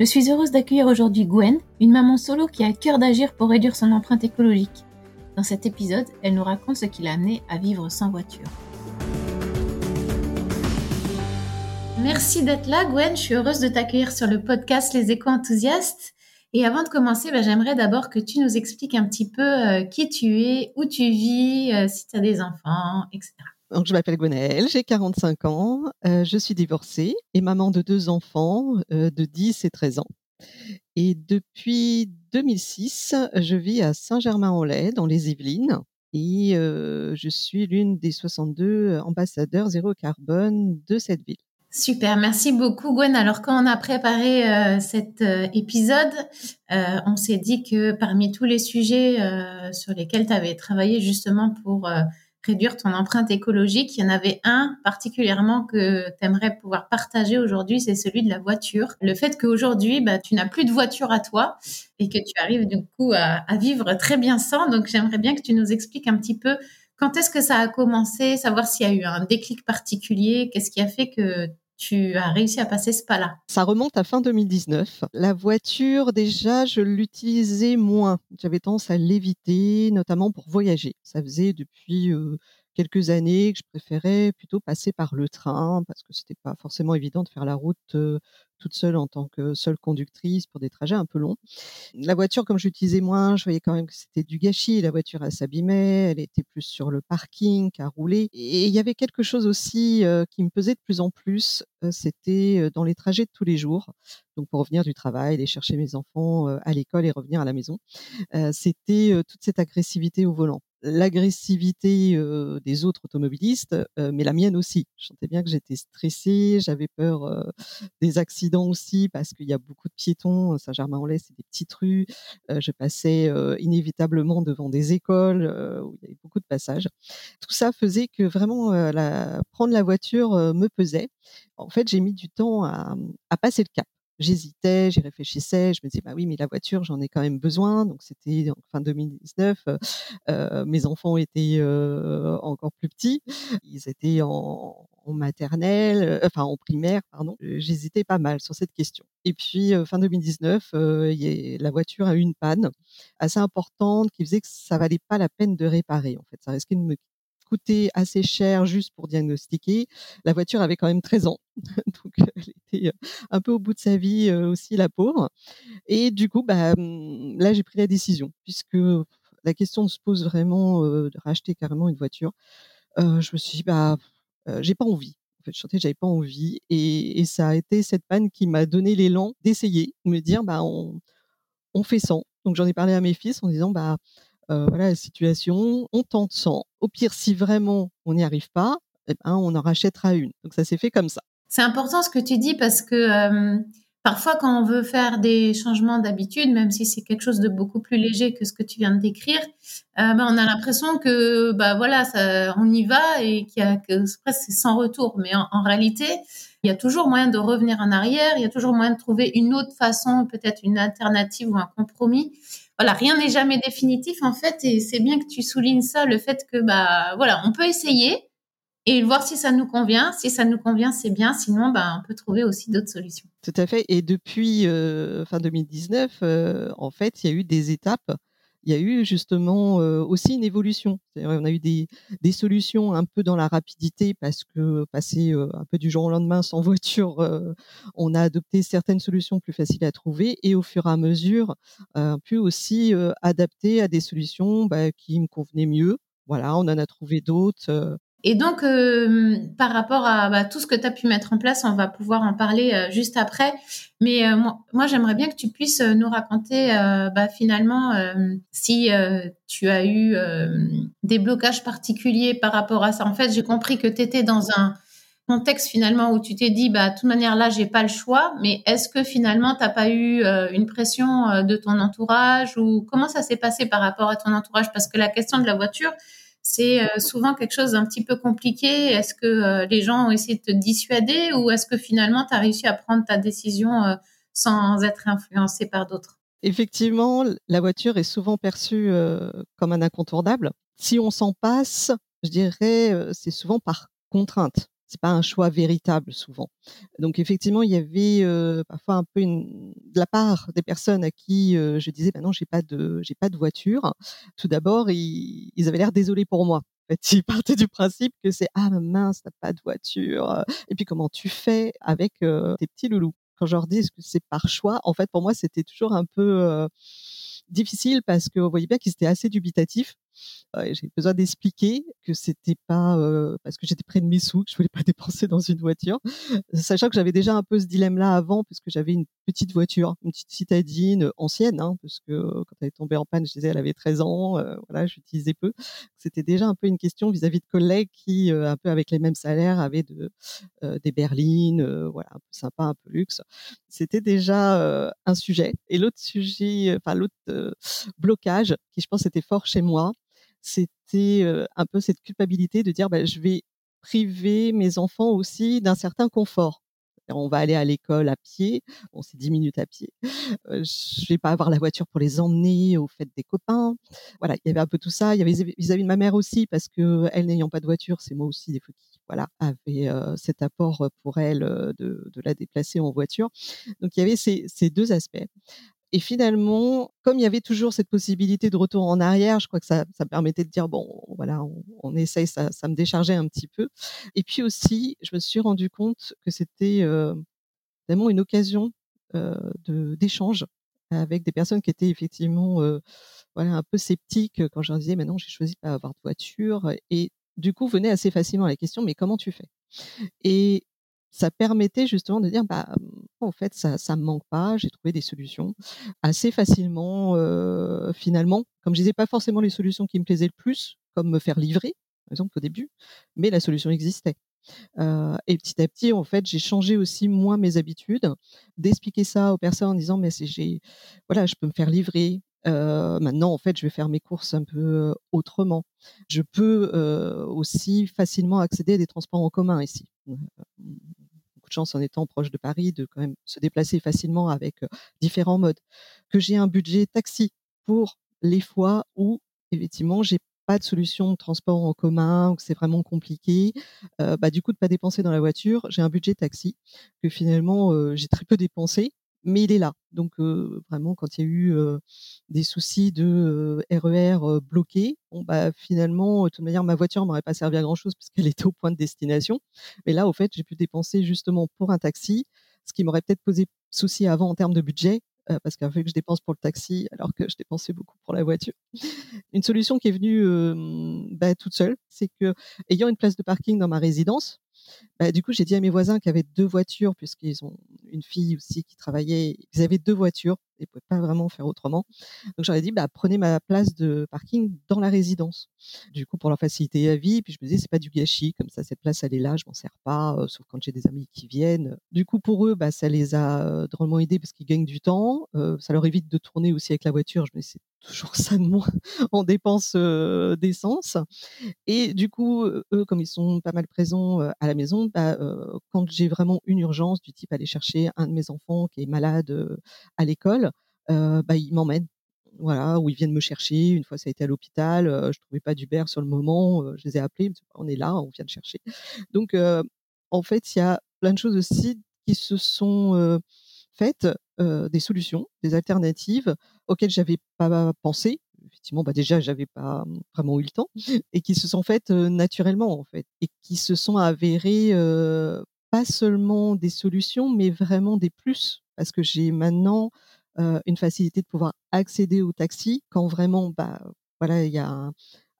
Je suis heureuse d'accueillir aujourd'hui Gwen, une maman solo qui a cœur d'agir pour réduire son empreinte écologique. Dans cet épisode, elle nous raconte ce qui l'a amenée à vivre sans voiture. Merci d'être là, Gwen. Je suis heureuse de t'accueillir sur le podcast Les Éco-Enthousiastes. Et avant de commencer, bah, j'aimerais d'abord que tu nous expliques un petit peu euh, qui tu es, où tu vis, euh, si tu as des enfants, etc. Donc, je m'appelle Gwenaëlle, j'ai 45 ans, euh, je suis divorcée et maman de deux enfants euh, de 10 et 13 ans. Et depuis 2006, je vis à Saint-Germain-en-Laye, dans les Yvelines, et euh, je suis l'une des 62 ambassadeurs zéro carbone de cette ville. Super, merci beaucoup Gwen. Alors quand on a préparé cet épisode, on s'est dit que parmi tous les sujets sur lesquels tu avais travaillé justement pour réduire ton empreinte écologique. Il y en avait un particulièrement que tu aimerais pouvoir partager aujourd'hui, c'est celui de la voiture. Le fait qu'aujourd'hui, bah, tu n'as plus de voiture à toi et que tu arrives du coup à, à vivre très bien sans. Donc j'aimerais bien que tu nous expliques un petit peu quand est-ce que ça a commencé, savoir s'il y a eu un déclic particulier, qu'est-ce qui a fait que tu as réussi à passer ce pas-là Ça remonte à fin 2019. La voiture, déjà, je l'utilisais moins. J'avais tendance à l'éviter, notamment pour voyager. Ça faisait depuis euh, quelques années que je préférais plutôt passer par le train parce que c'était pas forcément évident de faire la route toute seule en tant que seule conductrice pour des trajets un peu longs. La voiture, comme j'utilisais moins, je voyais quand même que c'était du gâchis. La voiture, elle s'abîmait, elle était plus sur le parking qu'à rouler. Et il y avait quelque chose aussi qui me pesait de plus en plus, c'était dans les trajets de tous les jours. Donc pour revenir du travail, aller chercher mes enfants à l'école et revenir à la maison, c'était toute cette agressivité au volant l'agressivité des autres automobilistes, mais la mienne aussi. Je sentais bien que j'étais stressée, j'avais peur des accidents aussi parce qu'il y a beaucoup de piétons. Saint-Germain-en-Laye, c'est des petites rues. je passais inévitablement devant des écoles où il y avait beaucoup de passages. Tout ça faisait que vraiment la, prendre la voiture me pesait. En fait, j'ai mis du temps à, à passer le cap j'hésitais, j'y réfléchissais, je me disais bah oui mais la voiture j'en ai quand même besoin. Donc c'était fin 2019 euh, mes enfants étaient euh, encore plus petits, ils étaient en, en maternelle, euh, enfin en primaire pardon, j'hésitais pas mal sur cette question. Et puis fin 2019 la voiture a eu une panne assez importante qui faisait que ça valait pas la peine de réparer en fait, ça risquait de me coûté assez cher juste pour diagnostiquer. La voiture avait quand même 13 ans, donc elle était un peu au bout de sa vie aussi, la pauvre. Et du coup, bah, mmh, là, j'ai pris la décision, puisque la question se pose vraiment de racheter carrément une voiture. je me suis dit, bah, j'ai pas envie. En fait, je sentais que j'avais pas envie, et, ça a été cette panne qui m'a donné l'élan d'essayer, de me dire, bah, on, on fait sans. Donc j'en ai parlé à mes fils en disant, bah, euh, voilà la situation, on tente sans. Au pire, si vraiment on n'y arrive pas, eh ben, on en rachètera une. Donc ça s'est fait comme ça. C'est important ce que tu dis parce que euh, parfois quand on veut faire des changements d'habitude, même si c'est quelque chose de beaucoup plus léger que ce que tu viens de décrire, euh, ben, on a l'impression que bah voilà, ça, on y va et qu'il y a que presque sans retour. Mais en, en réalité, il y a toujours moyen de revenir en arrière, il y a toujours moyen de trouver une autre façon, peut-être une alternative ou un compromis voilà, rien n'est jamais définitif en fait, et c'est bien que tu soulignes ça, le fait que bah voilà, on peut essayer et voir si ça nous convient. Si ça nous convient, c'est bien. Sinon, bah, on peut trouver aussi d'autres solutions. Tout à fait. Et depuis euh, fin 2019, euh, en fait, il y a eu des étapes il y a eu justement aussi une évolution. On a eu des, solutions un peu dans la rapidité parce que passer un peu du jour au lendemain sans voiture, on a adopté certaines solutions plus faciles à trouver et au fur et à mesure, peu aussi adapter à des solutions bah, qui me convenaient mieux. Voilà, on en a trouvé d'autres. Et donc, euh, par rapport à bah, tout ce que tu as pu mettre en place, on va pouvoir en parler euh, juste après. Mais euh, moi, j'aimerais bien que tu puisses nous raconter bah, finalement si tu as eu des blocages particuliers par rapport à ça. En fait, j'ai compris que tu étais dans un contexte finalement où tu t'es dit, bah, de toute manière, là, j'ai pas le choix, mais est-ce que finalement, t'as pas eu une pression de ton entourage ou comment ça s'est passé par rapport à ton entourage? Parce que la question de la voiture, c'est euh, souvent quelque chose d'un petit peu compliqué. Est-ce que les gens ont essayé de te dissuader ou est-ce que finalement, tu as réussi à prendre ta décision sans être influencé par d'autres? Effectivement, la voiture est souvent perçue comme un incontournable. Si on s'en passe, je dirais, c'est souvent par contrainte c'est pas un choix véritable souvent. Donc effectivement, il y avait euh, parfois un peu une, de la part des personnes à qui euh, je disais, bah non, j'ai pas de, j'ai pas de voiture. Tout d'abord, ils, ils, avaient l'air désolés pour moi. En fait, ils partaient du principe que c'est ah mince, t'as pas de voiture. Et puis comment tu fais avec euh, tes petits loulous? Quand je leur dis que c'est par choix, en fait, pour moi, c'était toujours un peu difficile parce que vous voyez bien qu'ils étaient assez dubitatifs j'ai besoin d'expliquer que c'était pas parce que j'étais près de mes sous que je voulais pas dépenser dans une voiture, sachant que j'avais déjà un peu ce dilemme-là avant puisque j'avais une petite voiture, une petite citadine ancienne, hein, parce que quand elle est tombée en panne, je disais elle avait 13 ans, voilà, j'utilisais peu. C'était déjà un peu une question vis-à-vis de collègues qui, un peu avec les mêmes salaires, avaient de, des berlines, voilà, un peu sympa, un peu luxe. C'était déjà un sujet. Et l'autre sujet, enfin l'autre blocage qui je pense était fort chez moi, c'était un peu cette culpabilité de dire bah, je vais priver mes enfants aussi d'un certain confort. On va aller à l'école à pied, bon c'est 10 minutes à pied. je vais pas avoir la voiture pour les emmener aux fêtes des copains. Voilà, il y avait un peu tout ça. Il y avait vis-à-vis de ma mère aussi parce que elle n'ayant pas de voiture, c'est moi aussi des fois qui voilà avait cet apport pour elle de, la déplacer en voiture. Donc il y avait ces deux aspects. Et finalement, comme il y avait toujours cette possibilité de retour en arrière, je crois que ça, ça permettait de dire bon, voilà, on, on essaye, ça, ça, me déchargeait un petit peu. Et puis aussi, je me suis rendu compte que c'était euh, vraiment une occasion euh, d'échange avec des personnes qui étaient effectivement euh, voilà un peu sceptiques quand je leur disais maintenant j'ai choisi pas avoir de voiture et du coup venait assez facilement la question mais comment tu fais? Et ça permettait justement de dire bah en fait ça ça me manque pas j'ai trouvé des solutions assez facilement finalement. Comme je disais pas forcément les solutions qui me plaisaient le plus comme me faire livrer par exemple au début mais la solution existait. Et petit à petit en fait j'ai changé aussi moi mes habitudes d'expliquer ça aux personnes en disant mais j'ai voilà je peux me faire livrer. Maintenant, en fait, je vais faire mes courses un peu autrement. Je peux aussi facilement accéder à des transports en commun ici chance en étant proche de Paris de quand même se déplacer facilement avec différents modes. Que j'ai un budget taxi pour les fois où effectivement j'ai pas de solution de transport en commun, ou que c'est vraiment compliqué, bah du coup de pas dépenser dans la voiture, j'ai un budget taxi que finalement j'ai très peu dépensé mais il est là. Donc vraiment, quand il y a eu des soucis de RER e bloqués, bon bah finalement, de toute manière, ma voiture m'aurait pas servi à grand chose puisqu'elle était au point de destination. Mais là, au fait, j'ai pu dépenser justement pour un taxi, ce qui m'aurait peut-être posé souci avant en termes de budget, parce qu'il fait que je dépense pour le taxi alors que je dépensais beaucoup pour la voiture. Une solution qui est venue bah, toute seule, c'est que ayant une place de parking dans ma résidence, bah, du coup, j'ai dit à mes voisins qui avaient deux voitures, puisqu'ils ont une fille aussi qui travaillait, ils avaient deux voitures, ils pouvaient pas vraiment faire autrement. Donc, j'aurais dit, bah, prenez ma place de parking dans la résidence. Du coup, pour leur faciliter la vie, puis je me disais, c'est pas du gâchis, comme ça, cette place, elle est là, je m'en sers pas, euh, sauf quand j'ai des amis qui viennent. Du coup, pour eux, bah, ça les a euh, drôlement aidés parce qu'ils gagnent du temps. Euh, ça leur évite de tourner aussi avec la voiture. Je me dis, toujours ça de moins en dépenses d'essence. Et du coup, eux, comme ils sont pas mal présents à la maison, bah, quand j'ai vraiment une urgence du type aller chercher un de mes enfants qui est malade à l'école, bah, ils m'emmènent voilà, où ils viennent me chercher. Une fois, ça a été à l'hôpital. Euh, je trouvais pas d'Uber sur le moment. je les ai appelés. On est là, on vient de chercher. Donc, en fait, il y a plein de choses aussi qui se sont faites, des solutions, des alternatives auxquelles j'avais pas pensé. Effectivement, bah déjà, j'avais pas vraiment eu le temps et qui se sont faites naturellement, en fait, et qui se sont avérées pas seulement des solutions, mais vraiment des plus, parce que j'ai maintenant une facilité de pouvoir accéder au taxi quand vraiment, bah, voilà, il y a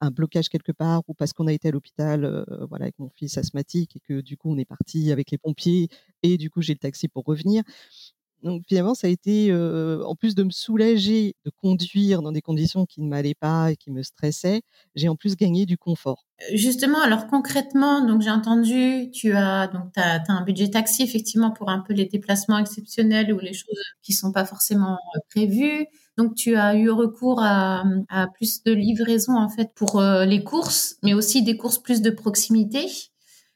un, blocage quelque part ou parce qu'on a été à l'hôpital, voilà, avec mon fils asthmatique et que du coup on est parti avec les pompiers et du coup j'ai le taxi pour revenir. Donc finalement, ça a été, en plus de me soulager de conduire dans des conditions qui ne m'allaient pas et qui me stressaient, j'ai en plus gagné du confort. Justement, alors concrètement, donc j'ai entendu, tu as donc as, un budget taxi effectivement pour un peu les déplacements exceptionnels ou les choses qui sont pas forcément prévues. Donc tu as eu recours à, à plus de livraison en fait pour les courses, mais aussi des courses plus de proximité.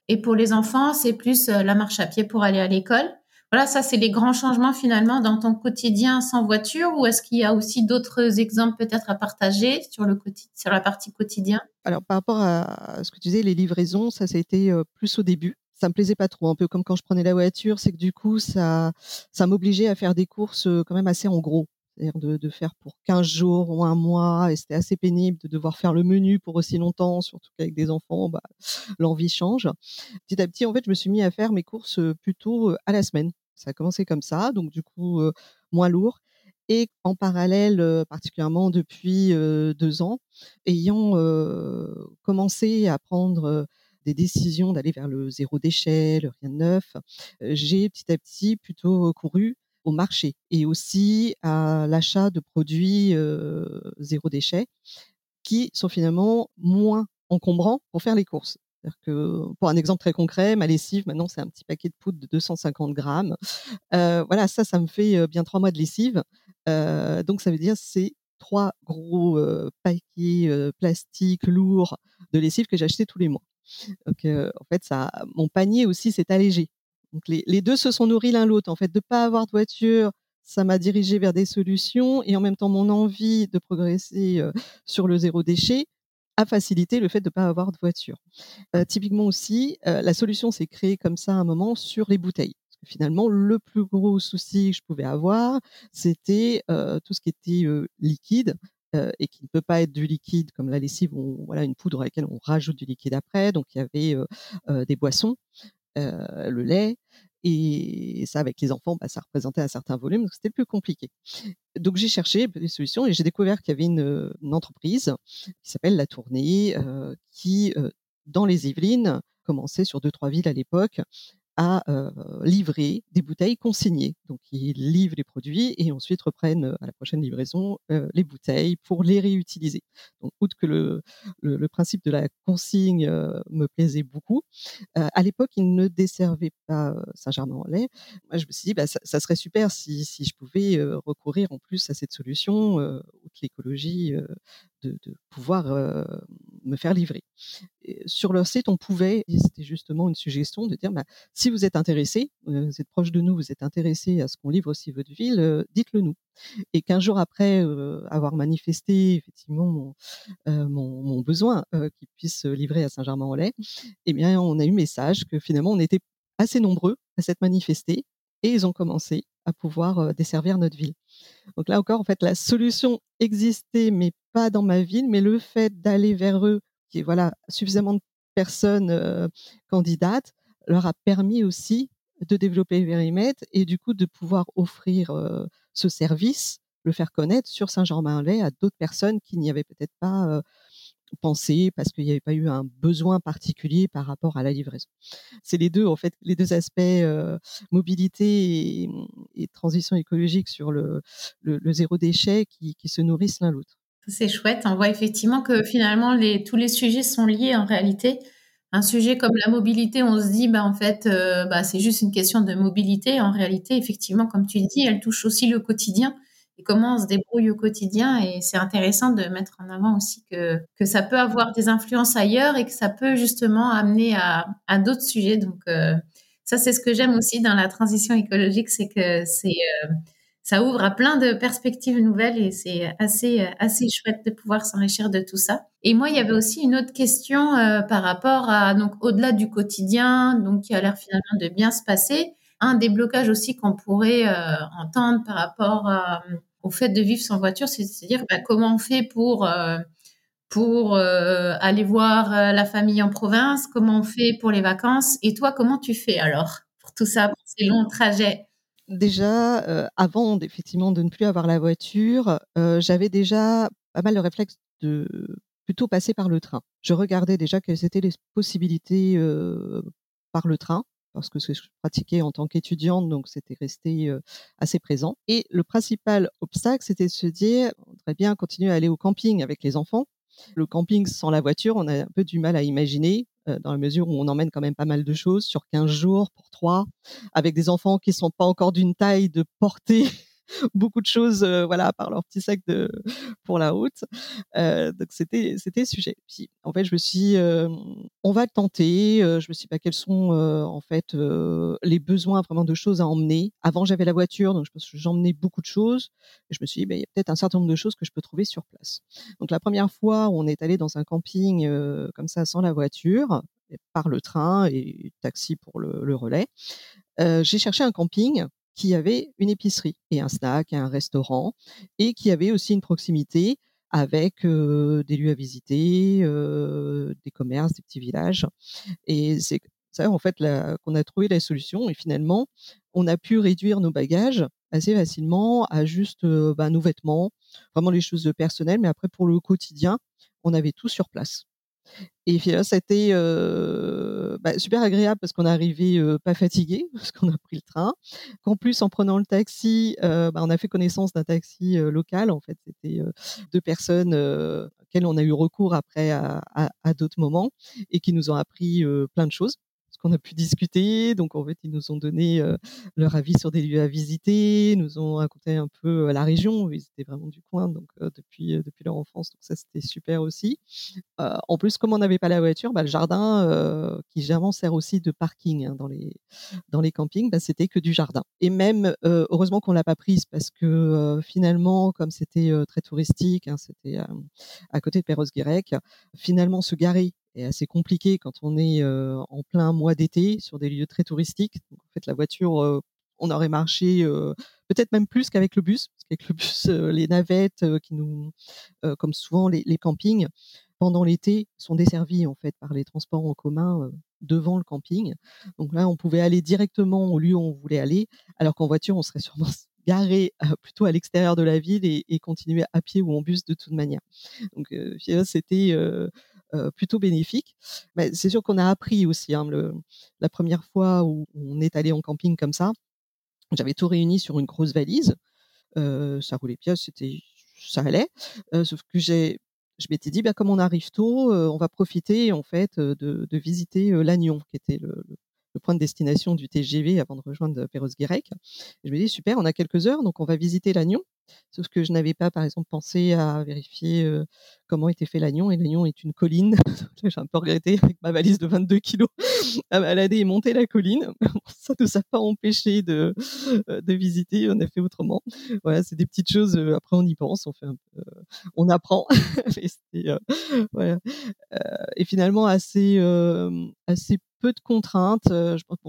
Et pour les enfants, c'est plus la marche à pied pour aller à l'école. Voilà, ça, c'est les grands changements finalement dans ton quotidien sans voiture ou est-ce qu'il y a aussi d'autres exemples peut-être à partager sur, le sur la partie quotidien? Alors, par rapport à ce que tu disais, les livraisons, ça, ça a été plus au début. Ça me plaisait pas trop, un peu comme quand je prenais la voiture, c'est que du coup, ça, ça m'obligeait à faire des courses quand même assez en gros. C'est-à-dire de, faire pour 15 jours ou un mois, et c'était assez pénible de devoir faire le menu pour aussi longtemps, surtout qu'avec des enfants, bah, l'envie change. Petit à petit, en fait, je me suis mis à faire mes courses plutôt à la semaine. Ça a commencé comme ça, donc du coup moins lourd. Et en parallèle, particulièrement depuis deux ans, ayant commencé à prendre des décisions d'aller vers le zéro déchet, le rien de neuf, j'ai petit à petit plutôt recouru au marché et aussi à l'achat de produits zéro déchet qui sont finalement moins encombrants pour faire les courses. Que, pour un exemple très concret, ma lessive, maintenant, c'est un petit paquet de poudre de 250 grammes. Euh, voilà, ça, ça me fait euh, bien trois mois de lessive. Euh, donc, ça veut dire c'est trois gros paquets plastiques lourds de lessive que acheté tous les mois. Donc, en fait, ça, mon panier aussi s'est allégé. Donc, les, les, deux se sont nourris l'un l'autre. En fait, de pas avoir de voiture, ça m'a dirigé vers des solutions et en même temps, mon envie de progresser sur le zéro déchet a facilité le fait de ne pas avoir de voiture. Typiquement aussi, la solution s'est créée comme ça à un moment sur les bouteilles. Finalement, le plus gros souci que je pouvais avoir, c'était tout ce qui était liquide et qui ne peut pas être du liquide comme la lessive, ou voilà une poudre à laquelle on rajoute du liquide après. Donc il y avait des boissons, le lait, et ça, avec les enfants, bah, ça représentait un certain volume, donc c'était plus compliqué. Donc j'ai cherché des solutions et j'ai découvert qu'il y avait une, entreprise qui s'appelle La Tournée, euh, qui, euh, dans les Yvelines, commençait sur deux, trois villes à l'époque, à livrer des bouteilles consignées. Donc, ils livrent les produits et ensuite reprennent à la prochaine livraison les bouteilles pour les réutiliser. Donc, outre que le, le, principe de la consigne me plaisait beaucoup, à l'époque, ils ne desservaient pas Saint-Germain-en-Laye. Moi, je me suis dit, bah, ça, ça, serait super si, si je pouvais recourir en plus à cette solution, outre l'écologie, de, de, pouvoir me faire livrer. sur leur site, on pouvait, c'était justement une suggestion de dire, bah, si vous êtes intéressé, euh, vous êtes proche de nous, vous êtes intéressé à ce qu'on livre aussi votre ville, euh, dites-le nous. Et qu'un jour après euh, avoir manifesté effectivement mon, mon, mon besoin qu'ils puissent livrer à Saint-Germain-en-Laye, eh bien, on a eu message que finalement, on était assez nombreux à s'être manifestés et ils ont commencé à pouvoir desservir notre ville. Donc là encore, en fait, la solution existait, mais pas dans ma ville, mais le fait d'aller vers eux, qui est voilà suffisamment de personnes candidates, leur a permis aussi de développer périmètre et du coup de pouvoir offrir ce service, le faire connaître sur Saint-Germain-en-Laye à d'autres personnes qui n'y avaient peut-être pas pensé parce qu'il n'y avait pas eu un besoin particulier par rapport à la livraison. C'est les deux en fait, les deux aspects mobilité et, transition écologique sur le, le, zéro déchet qui, se nourrissent l'un l'autre. C'est chouette. On voit effectivement que finalement tous les sujets sont liés en réalité un sujet comme la mobilité, on se dit, bah, en fait, euh, bah, c'est juste une question de mobilité. En réalité, effectivement, comme tu dis, elle touche aussi le quotidien et comment on se débrouille au quotidien. Et c'est intéressant de mettre en avant aussi que, que ça peut avoir des influences ailleurs et que ça peut justement amener à, à d'autres sujets. Donc, euh, ça, c'est ce que j'aime aussi dans la transition écologique, c'est que c'est, euh, ça ouvre à plein de perspectives nouvelles et c'est assez assez chouette de pouvoir s'enrichir de tout ça. Et moi, il y avait aussi une autre question euh, par rapport à donc au-delà du quotidien, donc qui a l'air finalement de bien se passer. Un des blocages aussi qu'on pourrait euh, entendre par rapport au fait de vivre sans voiture, c'est-à-dire bah, comment on fait pour euh, aller voir la famille en province, comment on fait pour les vacances, et toi, comment tu fais alors pour tout ça, pour ces longs trajets? Déjà, avant effectivement de ne plus avoir la voiture, j'avais déjà pas mal de réflexe de plutôt passer par le train. Je regardais déjà quelles étaient les possibilités par le train. Parce que c'est ce que je pratiquais en tant qu'étudiante, donc c'était resté assez présent. Et le principal obstacle, c'était de se dire, on bien continuer à aller au camping avec les enfants. Le camping sans la voiture, on a un peu du mal à imaginer, dans la mesure où on emmène quand même pas mal de choses sur 15 jours pour trois, avec des enfants qui sont pas encore d'une taille de porter beaucoup de choses, euh, voilà, par leur petit sac de pour la route. Euh, donc c'était c'était sujet. Puis en fait, je me suis, euh, on va le tenter. je me suis dit, bah, quels sont en fait les besoins vraiment de choses à emmener? Avant, j'avais la voiture, donc je pense que j'emmenais beaucoup de choses. Et je me suis dit, bah, il y a peut-être un certain nombre de choses que je peux trouver sur place. Donc la première fois on est allé dans un camping comme ça sans la voiture, par le train et taxi pour le relais, j'ai cherché un camping qui avait une épicerie et un snack et un restaurant et qui avait aussi une proximité avec des lieux à visiter, des commerces, des petits villages. Et c'est ça, en fait, qu'on a trouvé la solution. Et finalement, on a pu réduire nos bagages assez facilement à juste bah, nos vêtements, vraiment les choses personnelles. Mais après, pour le quotidien, on avait tout sur place. Et puis là, ça a été euh, bah, super agréable parce qu'on est arrivé euh, pas fatigué parce qu'on a pris le train. Qu'en plus, en prenant le taxi, euh, bah, on a fait connaissance d'un taxi local. En fait, c'était deux personnes auxquelles on a eu recours après à, à d'autres moments et qui nous ont appris plein de choses qu'on a pu discuter. Donc en fait, ils nous ont donné leur avis sur des lieux à visiter, nous ont raconté un peu la région. Ils étaient vraiment du coin, donc depuis depuis leur enfance. Donc ça, c'était super aussi. en plus, comme on n'avait pas la voiture, bah, le jardin qui généralement sert aussi de parking hein, dans les dans les campings, bah, c'était que du jardin. Et même heureusement qu'on l'a pas prise parce que finalement, comme c'était très touristique, hein, c'était à côté de Perros-Guirec, finalement se garer est assez compliqué quand on est en plein mois d'été sur des lieux très touristiques. Donc, en fait, la voiture, on aurait marché peut-être même plus qu'avec le bus, parce qu'avec le bus, les navettes qui nous, comme souvent les, les campings, pendant l'été sont desservis en fait par les transports en commun devant le camping. Donc là, on pouvait aller directement au lieu où on voulait aller, alors qu'en voiture, on serait sûrement garé plutôt à l'extérieur de la ville et, et, continuer à pied ou en bus de toute manière. Donc c'était euh, plutôt bénéfique. Mais c'est sûr qu'on a appris aussi. Hein, le, la première fois où on est allé en camping comme ça, j'avais tout réuni sur une grosse valise. Euh, ça roulait bien, c'était, ça allait. Euh, sauf que j'ai, je m'étais dit, bah, comme on arrive tôt, on va profiter en fait de, de visiter l'Agnon, qui était le, le, point de destination du TGV avant de rejoindre Perros-Guirec. Je me dis super, on a quelques heures, donc on va visiter l'Agnon. Sauf que je n'avais pas, par exemple, pensé à vérifier comment était fait l'agnon. Et l'agnon est une colline. J'ai un peu regretté avec ma valise de 22 kilos à balader et monter la colline. Ça ne nous a pas empêché de, de visiter. On a fait autrement. Voilà, c'est des petites choses. après, on y pense, on fait on apprend. et, finalement, assez, assez peu de contraintes.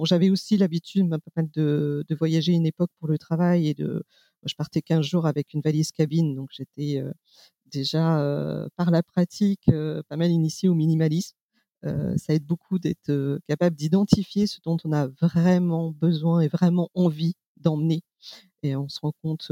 J'avais aussi l'habitude de, de voyager une époque pour le travail et de je partais 15 jours avec une valise cabine, donc j'étais déjà par la pratique pas mal initiée au minimalisme. ça aide beaucoup d'être capable d'identifier ce dont on a vraiment besoin et vraiment envie d'emmener. Et on se rend compte,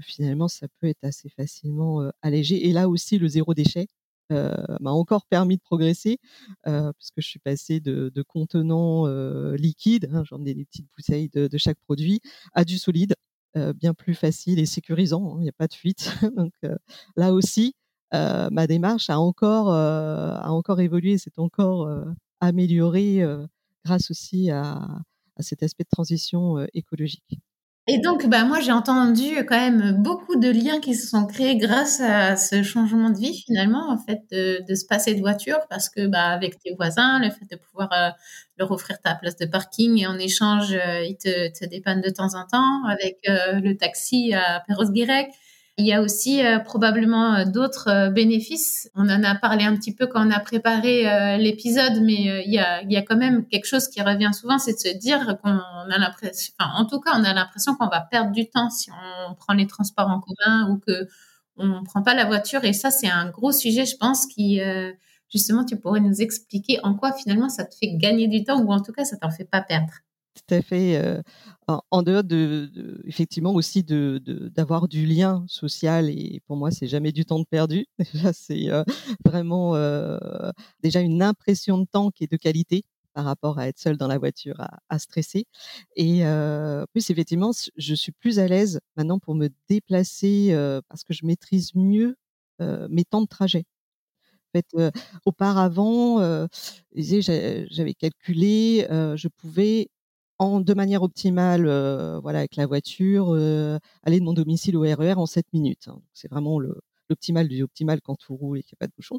finalement, ça peut être assez facilement allégé. Et là aussi, le zéro déchet m'a encore permis de progresser, puisque je suis passée de, contenants liquides, hein, j'en ai des petites bouteilles de, chaque produit, à du solide. Euh, bien plus facile et sécurisant. Hein, il n'y a pas de fuite. Donc euh, là aussi, euh, ma démarche a encore, a encore évolué, s'est encore améliorée grâce aussi à, à, cet aspect de transition écologique. Et donc, bah, moi, j'ai entendu quand même beaucoup de liens qui se sont créés grâce à ce changement de vie, finalement, en fait, de, se passer de voiture, parce que, bah, avec tes voisins, le fait de pouvoir euh, leur offrir ta place de parking et en échange, euh, ils te, te dépannent de temps en temps, avec euh, le taxi à Perros-Guirec, il y a aussi euh, probablement euh, d'autres euh, bénéfices. On en a parlé un petit peu quand on a préparé l'épisode, mais il y, a, quand même quelque chose qui revient souvent, c'est de se dire qu'on a l'impression, enfin, en tout cas, on a l'impression qu'on va perdre du temps si on prend les transports en commun ou que on prend pas la voiture. Et ça, c'est un gros sujet, je pense, qui justement, tu pourrais nous expliquer en quoi finalement ça te fait gagner du temps ou en tout cas, ça t'en fait pas perdre tout à fait. en, dehors de, effectivement aussi de d'avoir du lien social et pour moi c'est jamais du temps de perdu. Déjà c'est vraiment déjà une impression de temps qui est de qualité par rapport à être seule dans la voiture à, stresser. Et euh, plus effectivement, je suis plus à l'aise maintenant pour me déplacer euh, parce que je maîtrise mieux euh, mes temps de trajet. En fait, auparavant, j'avais calculé, je pouvais en, de manière optimale, voilà, avec la voiture, aller de mon domicile au RER e en 7 minutes. Hein. C'est vraiment le, l'optimal du optimal quand tout roule et qu'il n'y a pas de bouchon.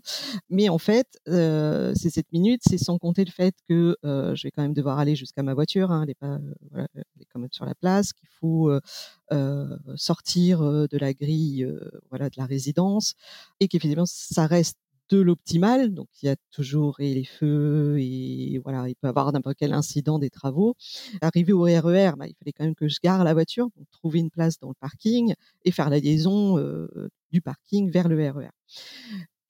Mais en fait, euh, ces 7 minutes, c'est sans compter le fait que euh, je vais quand même devoir aller jusqu'à ma voiture. Hein, elle, est pas, euh, voilà, elle est quand même sur la place, qu'il faut euh, sortir de la grille voilà, de la résidence et qu'effectivement, ça reste de l'optimal. Donc, il y a toujours et les feux et voilà, il peut avoir n'importe quel incident des travaux. Arrivé au RER, e bah, il fallait quand même que je gare la voiture, trouver une place dans le parking et faire la liaison euh, du parking vers le RER. E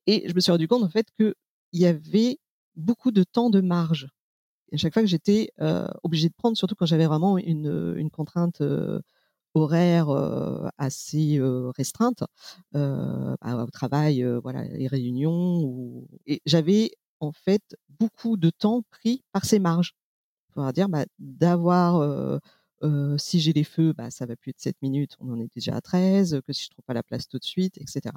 et je me suis rendu compte en fait qu'il y avait beaucoup de temps de marge. À chaque fois que j'étais euh, obligée de prendre, surtout quand j'avais vraiment une, une contrainte euh, horaire assez restreinte bah, au travail, voilà, les réunions. Et j'avais en fait beaucoup de temps pris par ces marges. Pour dire bah, d'avoir si j'ai les feux, bah, ça va plus de 7 minutes, on en est déjà à 13, que si je trouve pas la place tout de suite, etc.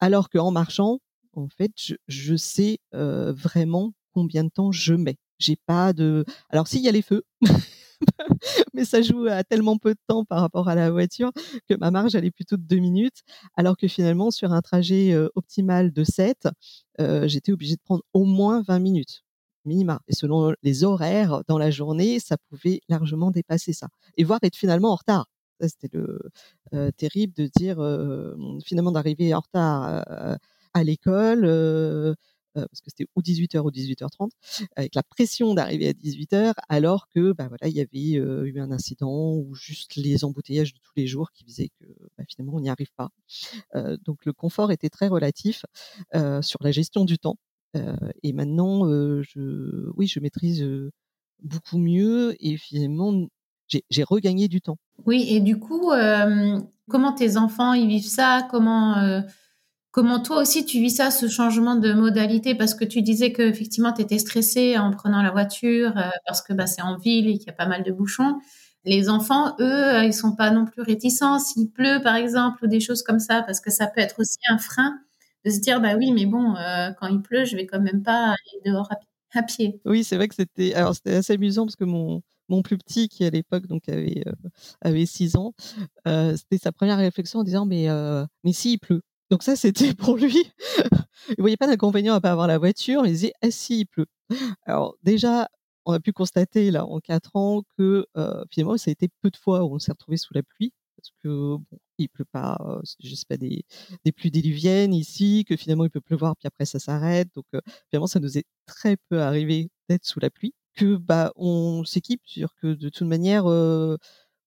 Alors qu'en marchant, en fait, je, je sais vraiment combien de temps je mets. J'ai pas de. Alors s'il y a les feux, mais ça joue à tellement peu de temps par rapport à la voiture que ma marge elle est plutôt de deux minutes, alors que finalement sur un trajet optimal de 7, j'étais obligée de prendre au moins 20 minutes minima. Et selon les horaires dans la journée, ça pouvait largement dépasser ça. Et voire être finalement en retard. C'était le terrible de dire finalement d'arriver en retard à l'école euh, parce que c'était ou 18h ou 18h30, avec la pression d'arriver à 18h, alors que bah, voilà, il y avait euh, eu un incident ou juste les embouteillages de tous les jours qui faisaient que bah, finalement on n'y arrive pas. Euh, donc le confort était très relatif sur la gestion du temps. et maintenant, je, oui, je maîtrise beaucoup mieux et finalement j'ai regagné du temps. Oui, et du coup, comment tes enfants ils vivent ça? Comment Comment toi aussi tu vis ça, ce changement de modalité? Parce que tu disais que effectivement tu étais stressée en prenant la voiture euh, parce que bah, c'est en ville et qu'il y a pas mal de bouchons. Les enfants, eux, euh, ils sont pas non plus réticents s'il pleut par exemple ou des choses comme ça parce que ça peut être aussi un frein de se dire bah oui mais bon euh, quand il pleut je vais quand même pas aller dehors à, pied. Oui c'est vrai que c'était alors c'était assez amusant parce que mon mon plus petit qui à l'époque donc avait avait six ans c'était sa première réflexion en disant mais mais s'il pleut donc ça, c'était pour lui. il voyait pas d'inconvénient à pas avoir la voiture. Il disait ah si il pleut. Alors déjà, on a pu constater là en quatre ans que euh, finalement ça a été peu de fois où on s'est retrouvé sous la pluie parce que bon, il pleut pas, euh, je sais pas des, des pluies diluviennes ici, que finalement il peut pleuvoir puis après ça s'arrête. Donc euh, finalement ça nous est très peu arrivé d'être sous la pluie. Que bah on s'équipe sur que de toute manière euh,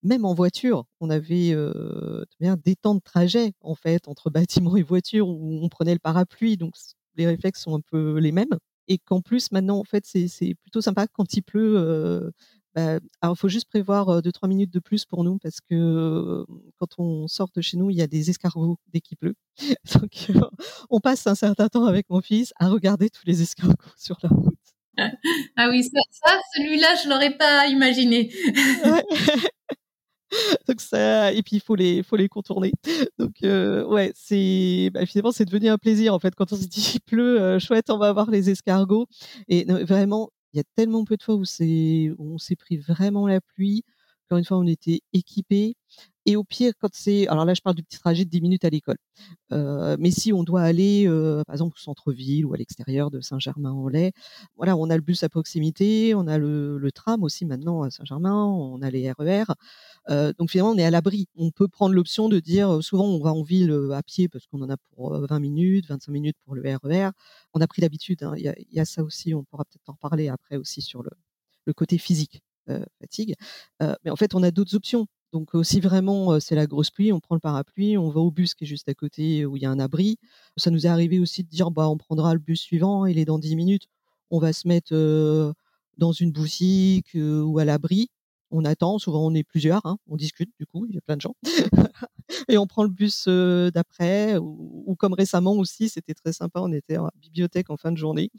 même en voiture, on avait euh, des temps de trajet en fait entre bâtiment et voiture où on prenait le parapluie, donc les réflexes sont un peu les mêmes. Et qu'en plus maintenant en fait c'est plutôt sympa quand il pleut. Euh, bah, alors il faut juste prévoir 2-3 minutes de plus pour nous parce que quand on sort de chez nous il y a des escargots dès qu'il pleut. Donc on passe un certain temps avec mon fils à regarder tous les escargots sur la route. Ah oui, ça, celui-là, je l'aurais pas imaginé. donc ça et puis il faut les faut les contourner donc euh, ouais c'est bah, finalement c'est devenu un plaisir en fait quand on se dit il pleut euh, chouette on va voir les escargots et vraiment il y a tellement peu de fois où c'est on s'est pris vraiment la pluie encore une fois on était équipés et au pire, quand c'est, alors là, je parle du petit trajet de 10 minutes à l'école. Euh, mais si on doit aller, par exemple, au centre-ville ou à l'extérieur de Saint-Germain-en-Laye, voilà, on a le bus à proximité, on a le, le tram aussi maintenant à Saint-Germain, on a les RER. Euh, donc finalement, on est à l'abri. On peut prendre l'option de dire, euh, souvent, on va en ville euh, à pied parce qu'on en a pour 20 minutes, 25 minutes pour le RER. E on a pris l'habitude. Hein. Il, y a, ça aussi. On pourra peut-être en reparler après aussi sur le, le côté physique. Fatigue. Mais en fait, on a d'autres options. Donc si vraiment c'est la grosse pluie, on prend le parapluie, on va au bus qui est juste à côté où il y a un abri. Ça nous est arrivé aussi de dire bah on prendra le bus suivant, il est dans 10 minutes, on va se mettre dans une boutique ou à l'abri. On attend, souvent on est plusieurs, hein, on discute du coup, il y a plein de gens, et on prend le bus d'après, ou, comme récemment aussi, c'était très sympa, on était à bibliothèque en fin de journée,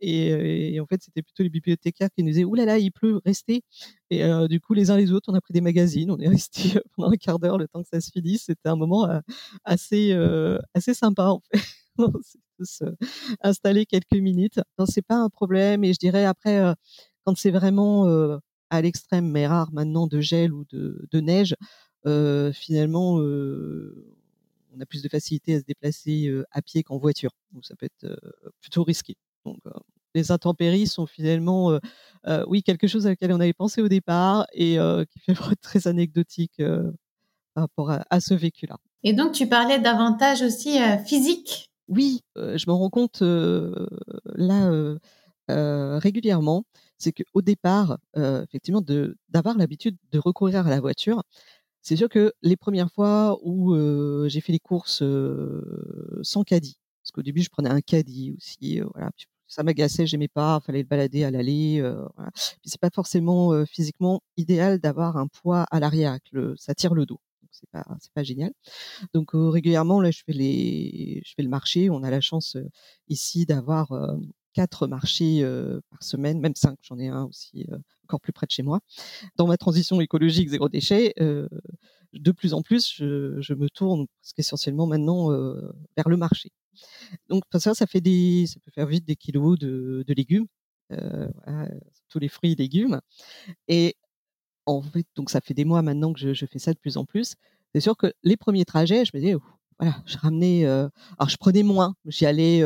et, en fait c'était plutôt les bibliothécaires qui nous disaient, oulala, là là, il pleut, restez, et du coup les uns les autres, on a pris des magazines, on est resté pendant un quart d'heure le temps que ça se finisse, c'était un moment assez, assez sympa en fait. on s'est tous installés quelques minutes. Non, c'est pas un problème, et je dirais après, quand c'est vraiment à l'extrême, mais rare maintenant, de gel ou de, neige, finalement, on a plus de facilité à se déplacer à pied qu'en voiture. Donc ça peut être plutôt risqué. Donc les intempéries sont finalement, oui, quelque chose à laquelle on avait pensé au départ et qui fait très anecdotique par rapport à, ce vécu-là. Et donc tu parlais d'avantages aussi physiques. Oui, je me rends compte là régulièrement c'est qu'au départ, effectivement, d'avoir l'habitude de recourir à la voiture, c'est sûr que les premières fois où j'ai fait les courses sans caddie, parce qu'au début je prenais un caddie aussi, voilà, ça m'agaçait, j'aimais pas, fallait le balader à l'aller, voilà. Puis c'est pas forcément physiquement idéal d'avoir un poids à l'arrière, ça tire le dos. C'est pas, c'est pas génial. Donc régulièrement là, je fais les, je fais le marché. On a la chance ici d'avoir quatre marchés par semaine, même cinq, j'en ai un aussi encore plus près de chez moi. Dans ma transition écologique zéro déchet, de plus en plus, je, me tourne presque essentiellement maintenant vers le marché. Donc ça, ça fait des, ça peut faire vite des kilos de, légumes, tous les fruits et légumes. Et en fait, donc ça fait des mois maintenant que je, fais ça de plus en plus. C'est sûr que les premiers trajets, je me disais, voilà, je ramenais, alors je prenais moins, j'y allais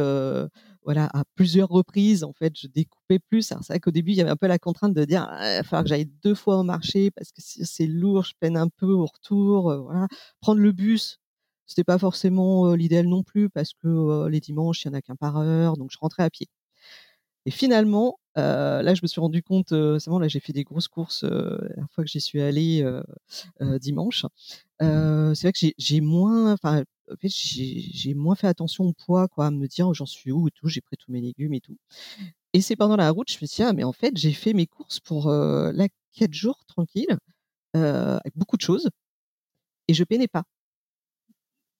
voilà, à plusieurs reprises, en fait, je découpais plus. c'est vrai qu'au début, il y avait un peu la contrainte de dire, «Ah, il va falloir que j'aille deux fois au marché parce que c'est lourd, je peine un peu au retour. voilà. Prendre le bus, c'était pas forcément l'idéal non plus parce que les dimanches, il y en a qu'un par heure, donc je rentrais à pied. Et finalement, là, je me suis rendu compte, c'est bon, là, j'ai fait des grosses courses la fois que j'y suis allée dimanche. c'est vrai que j'ai moins, enfin, en fait, j'ai moins fait attention au poids, quoi, à me dire j'en suis où et tout, j'ai pris tous mes légumes et tout. Et c'est pendant la route, je me suis dit, ah, mais en fait, j'ai fait mes courses pour là, quatre jours tranquille, avec beaucoup de choses, et je peinais pas.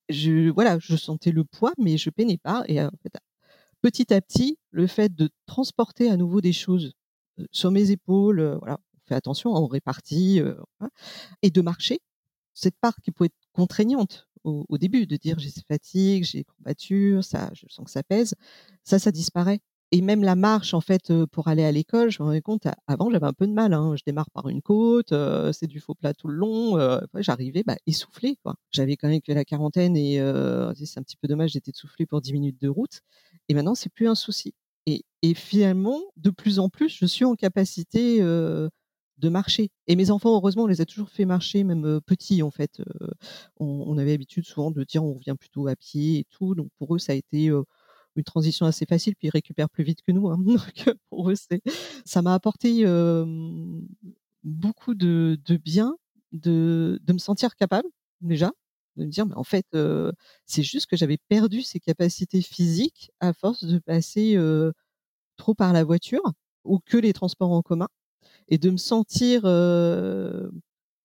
Je, voilà, je sentais le poids, mais je peinais pas. Et petit à petit, le fait de transporter à nouveau des choses sur mes épaules, voilà, on fait attention, on répartit, et de marcher, cette part qui peut être contraignante au, début, de dire j'ai fatigue, j'ai courbature, ça, je sens que ça pèse, ça, ça disparaît. Et même la marche, en fait, pour aller à l'école, je me rendais compte, avant, j'avais un peu de mal. Hein. Je démarre par une côte, c'est du faux plat tout le long. J'arrivais bah, essoufflé. J'avais quand même que la quarantaine et c'est un petit peu dommage, j'étais essoufflé pour 10 minutes de route. Et maintenant, c'est plus un souci. Et, et, finalement, de plus en plus, je suis en capacité de marcher. Et mes enfants, heureusement, on les a toujours fait marcher, même petits, en fait. On, avait l'habitude souvent de dire on revient plutôt à pied et tout. Donc pour eux, ça a été une transition assez facile, puis ils récupèrent plus vite que nous. Hein. Donc pour eux, ça m'a apporté beaucoup de, bien de, de, me sentir capable, déjà, de me dire, mais en fait, c'est juste que j'avais perdu ces capacités physiques à force de passer trop par la voiture ou que les transports en commun et de me sentir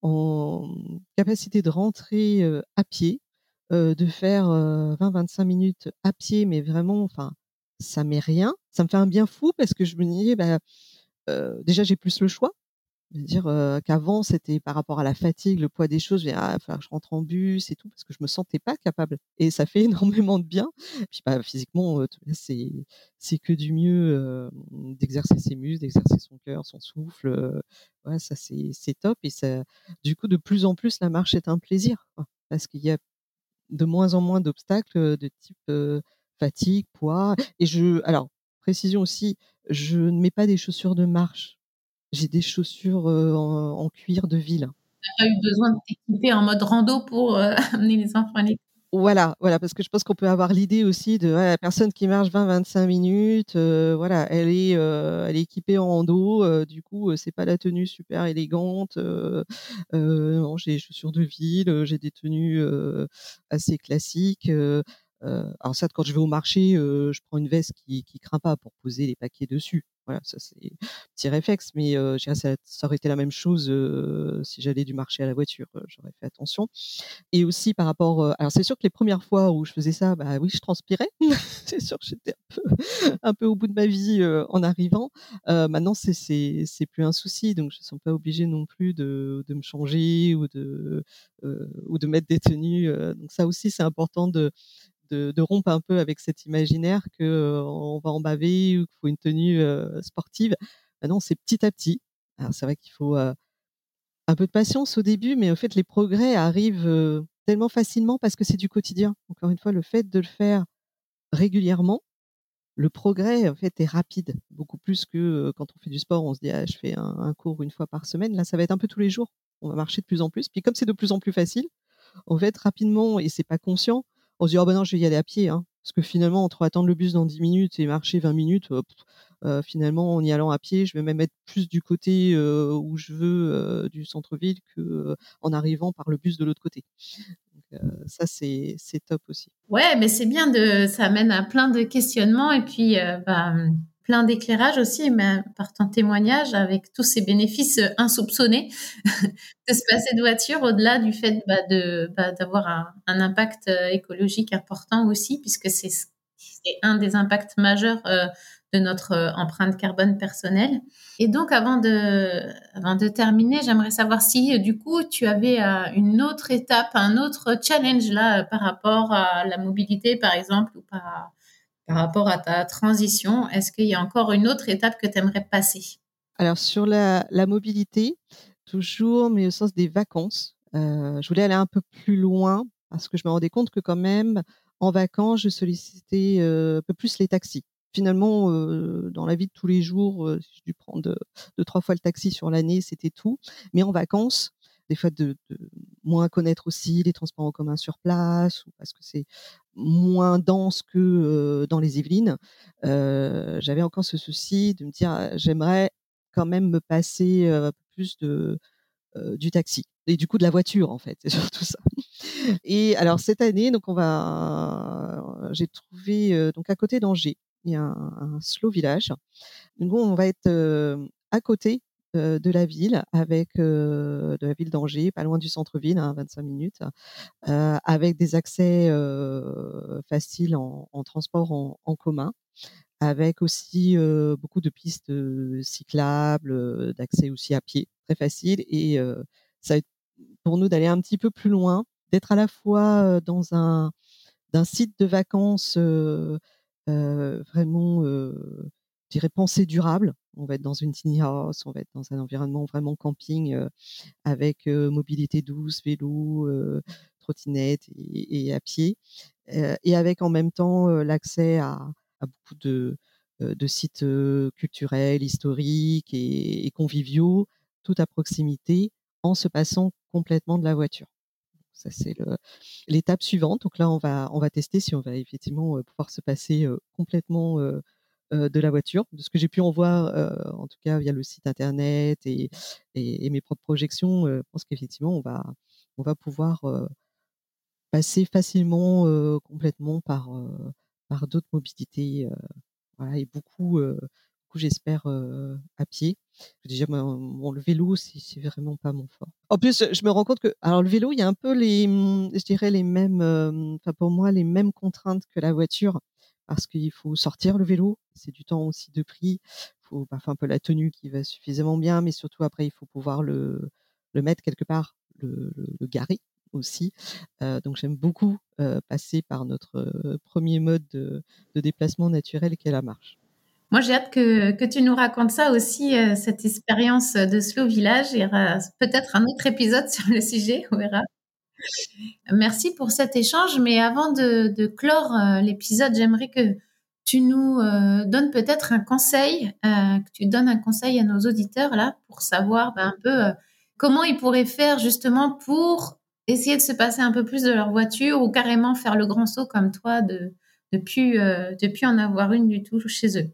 en capacité de rentrer à pied, de faire 20-25 minutes à pied, mais vraiment, enfin, ça m'est rien. Ça me fait un bien fou parce que je me dis, bah, déjà j'ai plus le choix dire qu'avant, c'était par rapport à la fatigue, le poids des choses, je ah, je rentre en bus et tout, parce que je me sentais pas capable. Et ça fait énormément de bien. Puis bah, physiquement, c'est c'est que du mieux d'exercer ses muscles, d'exercer son cœur, son souffle. ouais, ça c'est c'est top. Et ça, du coup, de plus en plus, la marche est un plaisir, parce qu'il y a de moins en moins d'obstacles de type fatigue, poids. Et je, alors précision aussi, je ne mets pas des chaussures de marche j'ai des chaussures en, cuir de ville. Tu pas eu besoin de t'équiper en mode rando pour amener les enfants à l'école? Voilà, voilà, parce que je pense qu'on peut avoir l'idée aussi de la personne qui marche 20-25 minutes, voilà, elle est, elle est équipée en rando, du coup, c'est pas la tenue super élégante. j'ai des chaussures de ville, j'ai des tenues assez classiques. Alors ça, quand je vais au marché, je prends une veste qui qui craint pas pour poser les paquets dessus. Voilà, ça c'est petit réflexe, mais ça, ça, aurait été la même chose si j'allais du marché à la voiture, j'aurais fait attention. Et aussi par rapport, alors c'est sûr que les premières fois où je faisais ça, bah oui, je transpirais. c'est sûr que j'étais un peu, un peu au bout de ma vie en arrivant. maintenant, c'est c'est plus un souci, donc je ne sens pas obligée non plus de de me changer ou de ou de mettre des tenues. donc ça aussi, c'est important de de, rompre un peu avec cet imaginaire que euh, on va en baver ou qu'il faut une tenue euh, sportive. Bah non, c'est petit à petit. Alors c'est vrai qu'il faut euh, un peu de patience au début, mais en fait les progrès arrivent tellement facilement parce que c'est du quotidien. Encore une fois, le fait de le faire régulièrement, le progrès en fait est rapide, beaucoup plus que quand on fait du sport, on se dit ah, je fais un, un, cours une fois par semaine. Là, ça va être un peu tous les jours. On va marcher de plus en plus. Puis comme c'est de plus en plus facile, en fait rapidement et c'est pas conscient, on se dit, oh ben non, je vais y aller à pied. Hein. Parce que finalement, entre attendre le bus dans 10 minutes et marcher 20 minutes, euh, finalement, en y allant à pied, je vais même être plus du côté où je veux du centre-ville que en arrivant par le bus de l'autre côté. Donc, ça, c'est top aussi. Ouais, mais c'est bien de, ça amène à plein de questionnements et puis, bah, plein d'éclairage aussi, mais par ton témoignage, avec tous ces bénéfices euh, insoupçonnés de se passer de voiture, au-delà du fait bah, de bah, d'avoir un, un, impact euh, écologique important aussi, puisque c'est un des impacts majeurs euh, de notre empreinte carbone personnelle. Et donc, avant de, avant de terminer, j'aimerais savoir si, du coup, tu avais une autre étape, un autre challenge là par rapport à la mobilité, par exemple, ou par par rapport à ta transition, est-ce qu'il y a encore une autre étape que tu aimerais passer? Alors sur la, mobilité, toujours, mais au sens des vacances, euh, je voulais aller un peu plus loin parce que je me rendais compte que quand même, en vacances, je sollicitais euh, un peu plus les taxis. Finalement, euh, dans la vie de tous les jours, si j'ai dû prendre deux, deux, trois fois le taxi sur l'année, c'était tout. Mais en vacances, des fois de, moins connaître aussi les transports en commun sur place ou parce que c'est moins dense que dans les Yvelines. J'avais encore ce souci de me dire «Ah, j'aimerais quand même me passer un peu plus de du taxi et du coup de la voiture en fait, c'est surtout ça. Et alors cette année, donc on va, j'ai trouvé donc à côté d'Angers, il y a un, slow village. Donc on va être à côté euh, de la ville, avec euh, de la ville d'Angers, pas loin du centre-ville, hein, 25 minutes, euh, avec des accès faciles en, transport en, commun, avec aussi beaucoup de pistes cyclables, d'accès aussi à pied, très facile. Et ça être pour nous d'aller un petit peu plus loin, d'être à la fois dans un d'un site de vacances vraiment je dirais, pensée durable. On va être dans une tiny house, on va être dans un environnement vraiment camping avec mobilité douce, vélo, trottinette et, à pied, et avec en même temps l'accès à, beaucoup de, sites culturels, historiques et, conviviaux, tout à proximité, en se passant complètement de la voiture. Ça, c'est l'étape suivante. Donc là, on va, on va tester si on va effectivement pouvoir se passer complètement euh, de la voiture. De ce que j'ai pu en voir, euh, en tout cas via le site internet et, mes propres projections, euh, je pense qu'effectivement, on va, on va pouvoir passer facilement complètement par, par d'autres mobilités. voilà, et beaucoup, beaucoup j'espère, à pied. Déjà, mon, le vélo, c'est vraiment pas mon fort. En plus, je me rends compte que, alors le vélo, il y a un peu les, je dirais les mêmes, enfin pour moi, les mêmes contraintes que la voiture parce qu'il faut sortir le vélo, c'est du temps aussi de prix, il faut parfois un peu la tenue qui va suffisamment bien, mais surtout après il faut pouvoir le, mettre quelque part, le, garer aussi. Euh, donc j'aime beaucoup euh, passer par notre euh, premier mode de, déplacement naturel qui est la marche. Moi, j'ai hâte que, tu nous racontes ça aussi, cette expérience de Slow Village. Il y aura peut-être un autre épisode sur le sujet, on verra. Merci pour cet échange, mais avant de, clore euh, l'épisode, j'aimerais que tu nous euh, donnes peut-être un conseil, euh, que tu donnes un conseil à nos auditeurs là pour savoir ben, un peu comment ils pourraient faire justement pour essayer de se passer un peu plus de leur voiture ou carrément faire le grand saut comme toi de ne plus en avoir une du tout chez eux.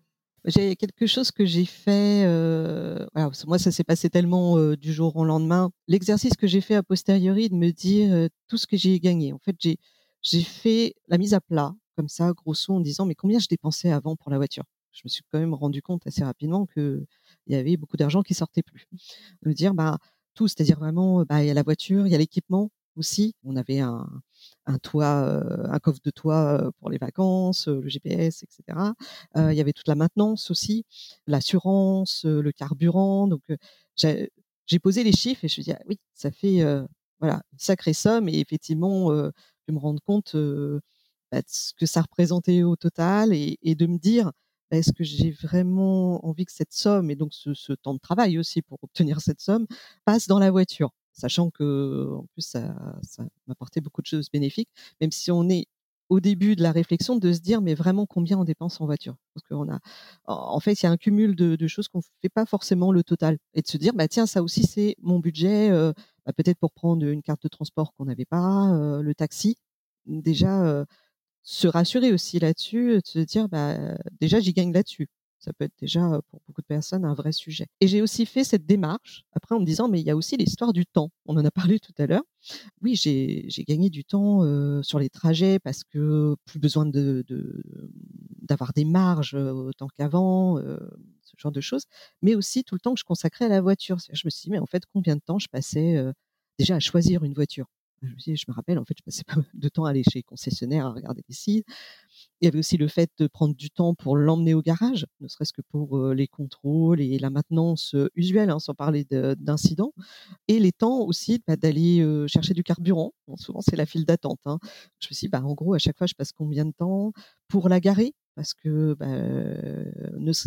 J'ai quelque chose que j'ai fait. Euh, moi, ça s'est passé tellement euh, du jour au lendemain. L'exercice que j'ai fait a posteriori de me dire euh, tout ce que j'ai gagné. En fait, j'ai j'ai fait la mise à plat comme ça, grosso, en disant mais combien je dépensais avant pour la voiture? Je me suis quand même rendu compte assez rapidement que il y avait beaucoup d'argent qui sortait plus. De dire bah tout, c'est-à-dire vraiment, bah il y a la voiture, il y a l'équipement aussi. On avait un, un toit, un coffre de toit pour les vacances, le GPS, etc. il y avait toute la maintenance aussi, l'assurance, le carburant. Donc j'ai posé les chiffres et je me suis dit ah oui, ça fait voilà une sacrée somme et effectivement je me rendre compte bah, de ce que ça représentait au total et, de me dire bah, est-ce que j'ai vraiment envie que cette somme et donc ce, temps de travail aussi pour obtenir cette somme passe dans la voiture sachant que en plus ça, m'apportait beaucoup de choses bénéfiques, même si on est au début de la réflexion de se dire mais vraiment combien on dépense en voiture? Parce qu'on a en fait il y a un cumul de, choses qu'on fait pas forcément le total et de se dire bah tiens ça aussi c'est mon budget bah, peut-être pour prendre une carte de transport qu'on n'avait pas le taxi. Déjà se rassurer aussi là-dessus de se dire bah déjà j'y gagne là-dessus ça peut être déjà pour beaucoup de personnes un vrai sujet. Et j'ai aussi fait cette démarche après en me disant mais il y a aussi l'histoire du temps. On en a parlé tout à l'heure. Oui, j'ai gagné du temps sur les trajets parce que plus besoin d'avoir des marges autant qu'avant, ce genre de choses, mais aussi tout le temps que je consacrais à la voiture. Je me suis dit mais en fait combien de temps je passais déjà à choisir une voiture? Je, me rappelle, en fait, je passais pas de temps à aller chez les concessionnaires à regarder les sites. Il y avait aussi le fait de prendre du temps pour l'emmener au garage, ne serait-ce que pour les contrôles et la maintenance usuelle, hein, sans parler d'incidents. Et les temps aussi bah, d'aller chercher du carburant. souvent, c'est la file d'attente. Hein. Je me suis dit, bah, en gros, à chaque fois, je passe combien de temps pour la garer? Parce que bah,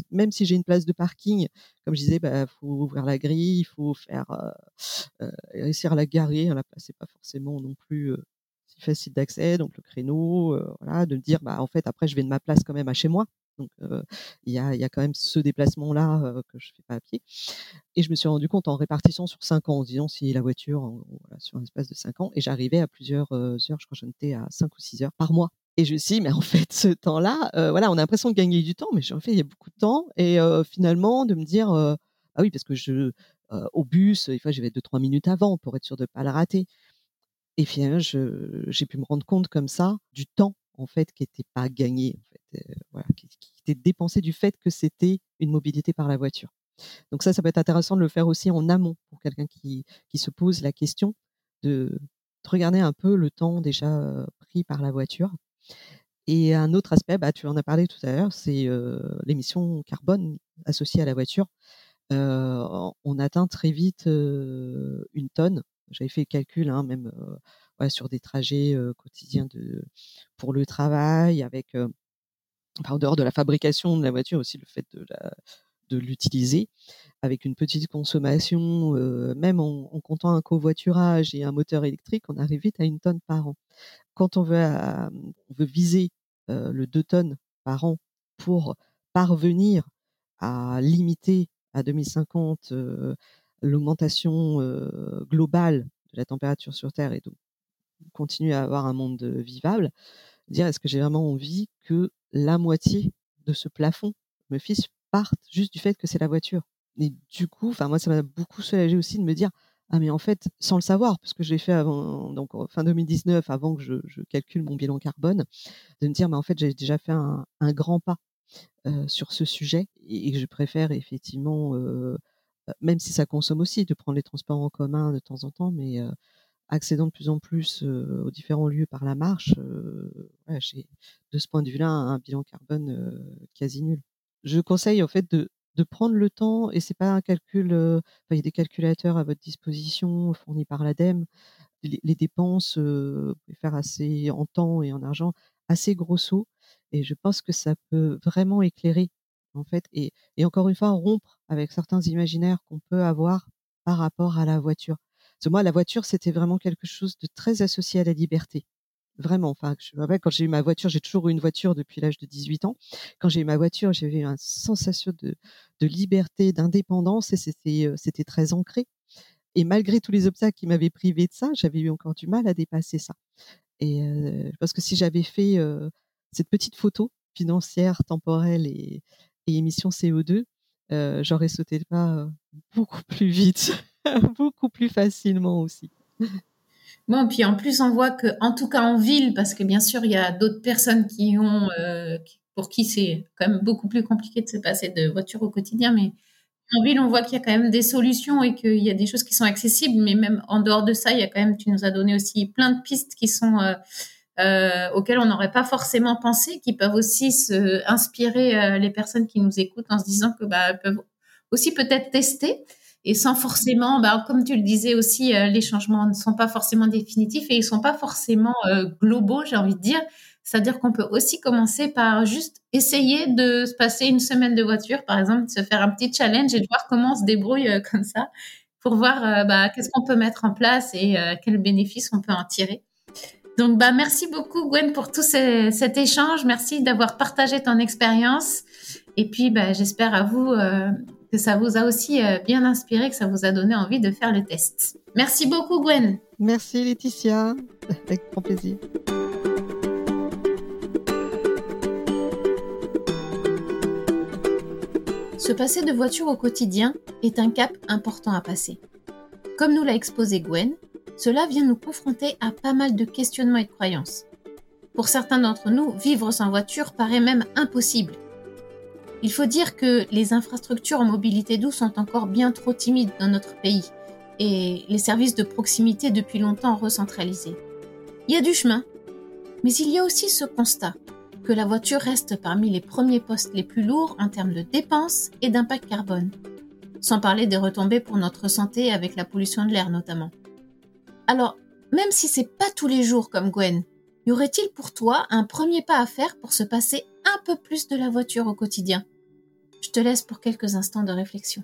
même si j'ai une place de parking, comme je disais, il bah, faut ouvrir la grille, il faut faire réussir à la garer. Hein, la place n'est pas forcément non plus si facile d'accès, donc le créneau, voilà, de me dire, bah en fait après je vais de ma place quand même à chez moi. Donc il y, a, y, a, quand même ce déplacement-là que je fais pas à pied. Et je me suis rendu compte en répartissant sur cinq ans, en disant si la voiture, voilà, sur un espace de cinq ans, et j'arrivais à plusieurs heures, je crois que j'en étais à cinq ou six heures par mois et je me suis dit, mais en fait, ce temps-là, voilà, on a l'impression de gagner du temps, mais en fait, il y a beaucoup de temps. Et finalement, de me dire, ah oui, parce que je, au bus, des fois, j'y vais deux, trois minutes avant pour être sûr de ne pas le rater. Et finalement, j'ai pu me rendre compte comme ça du temps, en fait, qui n'était pas gagné, qui, était dépensé du fait que c'était une mobilité par la voiture. Donc ça, ça peut être intéressant de le faire aussi en amont pour quelqu'un qui, qui se pose la question de regarder un peu le temps déjà pris par la voiture et un autre aspect, bah, tu en as parlé tout à l'heure, c'est l'émission carbone associée à la voiture. on atteint très vite une tonne. J'avais fait le calcul, hein, même sur des trajets quotidiens pour le travail, avec, en dehors de la fabrication de la voiture, aussi le fait de la, de l'utiliser avec une petite consommation, même en, comptant un covoiturage et un moteur électrique, on arrive vite à une tonne par an. Quand on veut, veut viser le 2 tonnes par an pour parvenir à limiter à 2050 l'augmentation globale de la température sur Terre et donc continuer à avoir un monde vivable, dire est-ce que j'ai vraiment envie que la moitié de ce plafond me fiche partent juste du fait que c'est la voiture. Et du coup, enfin moi ça m'a beaucoup soulagé aussi de me dire ah mais en fait sans le savoir parce que je l'ai fait avant donc fin 2019 avant que je, calcule mon bilan carbone de me dire mais en fait j'ai déjà fait un, grand pas sur ce sujet et, que je préfère effectivement même si ça consomme aussi de prendre les transports en commun de temps en temps mais accédant de plus en plus aux différents lieux par la marche j'ai de ce point de vue-là un bilan carbone quasi nul je conseille en fait de, prendre le temps, et c'est pas un calcul, il y a des calculateurs à votre disposition fournis par l'ADEME, les, dépenses, vous pouvez faire assez en temps et en argent, assez grosso, et je pense que ça peut vraiment éclairer en fait, et, et encore une fois rompre avec certains imaginaires qu'on peut avoir par rapport à la voiture. Parce que moi, la voiture, c'était vraiment quelque chose de très associé à la liberté. Vraiment, enfin, je me rappelle quand j'ai eu ma voiture, j'ai toujours eu une voiture depuis l'âge de 18 ans. Quand j'ai eu ma voiture, j'avais une sensation de, de liberté, d'indépendance et c'était, c'était très ancré. Et malgré tous les obstacles qui m'avaient privé de ça, j'avais eu encore du mal à dépasser ça. Et parce que si j'avais fait cette petite photo financière, temporelle et, et émission CO2, j'aurais sauté le pas beaucoup plus vite, beaucoup plus facilement aussi. Bon, puis en plus, on voit que, en tout cas en ville, parce que bien sûr, il y a d'autres personnes qui ont, euh, pour qui c'est quand même beaucoup plus compliqué de se passer de voiture au quotidien, mais en ville, on voit qu'il y a quand même des solutions et qu'il y a des choses qui sont accessibles, mais même en dehors de ça, il y a quand même, tu nous as donné aussi plein de pistes qui sont euh, euh, auxquelles on n'aurait pas forcément pensé, qui peuvent aussi se inspirer les personnes qui nous écoutent en se disant que bah peuvent aussi peut-être tester et sans forcément, bah, comme tu le disais aussi, les changements ne sont pas forcément définitifs et ils sont pas forcément globaux, j'ai envie de dire. C'est-à-dire qu'on peut aussi commencer par juste essayer de se passer une semaine de voiture, par exemple, de se faire un petit challenge et de voir comment on se débrouille euh, comme ça pour voir euh, bah, qu'est-ce qu'on peut mettre en place et euh, quels bénéfices on peut en tirer. Donc, bah, merci beaucoup, Gwen, pour tout cet échange. Merci d'avoir partagé ton expérience. Et puis, bah, j'espère à vous que ça vous a aussi bien inspiré, que ça vous a donné envie de faire le test. Merci beaucoup, Gwen. Merci, Laetitia. Avec grand plaisir. Se passer de voiture au quotidien est un cap important à passer. Comme nous l'a exposé Gwen, cela vient nous confronter à pas mal de questionnements et de croyances. Pour certains d'entre nous, vivre sans voiture paraît même impossible. Il faut dire que les infrastructures en mobilité douce sont encore bien trop timides dans notre pays et les services de proximité depuis longtemps recentralisés. Il y a du chemin, mais il y a aussi ce constat que la voiture reste parmi les premiers postes les plus lourds en termes de dépenses et d'impact carbone, sans parler des retombées pour notre santé avec la pollution de l'air notamment. Alors, même si c'est pas tous les jours comme Gwen, y aurait-il pour toi un premier pas à faire pour se passer un peu plus de la voiture au quotidien? Je te laisse pour quelques instants de réflexion.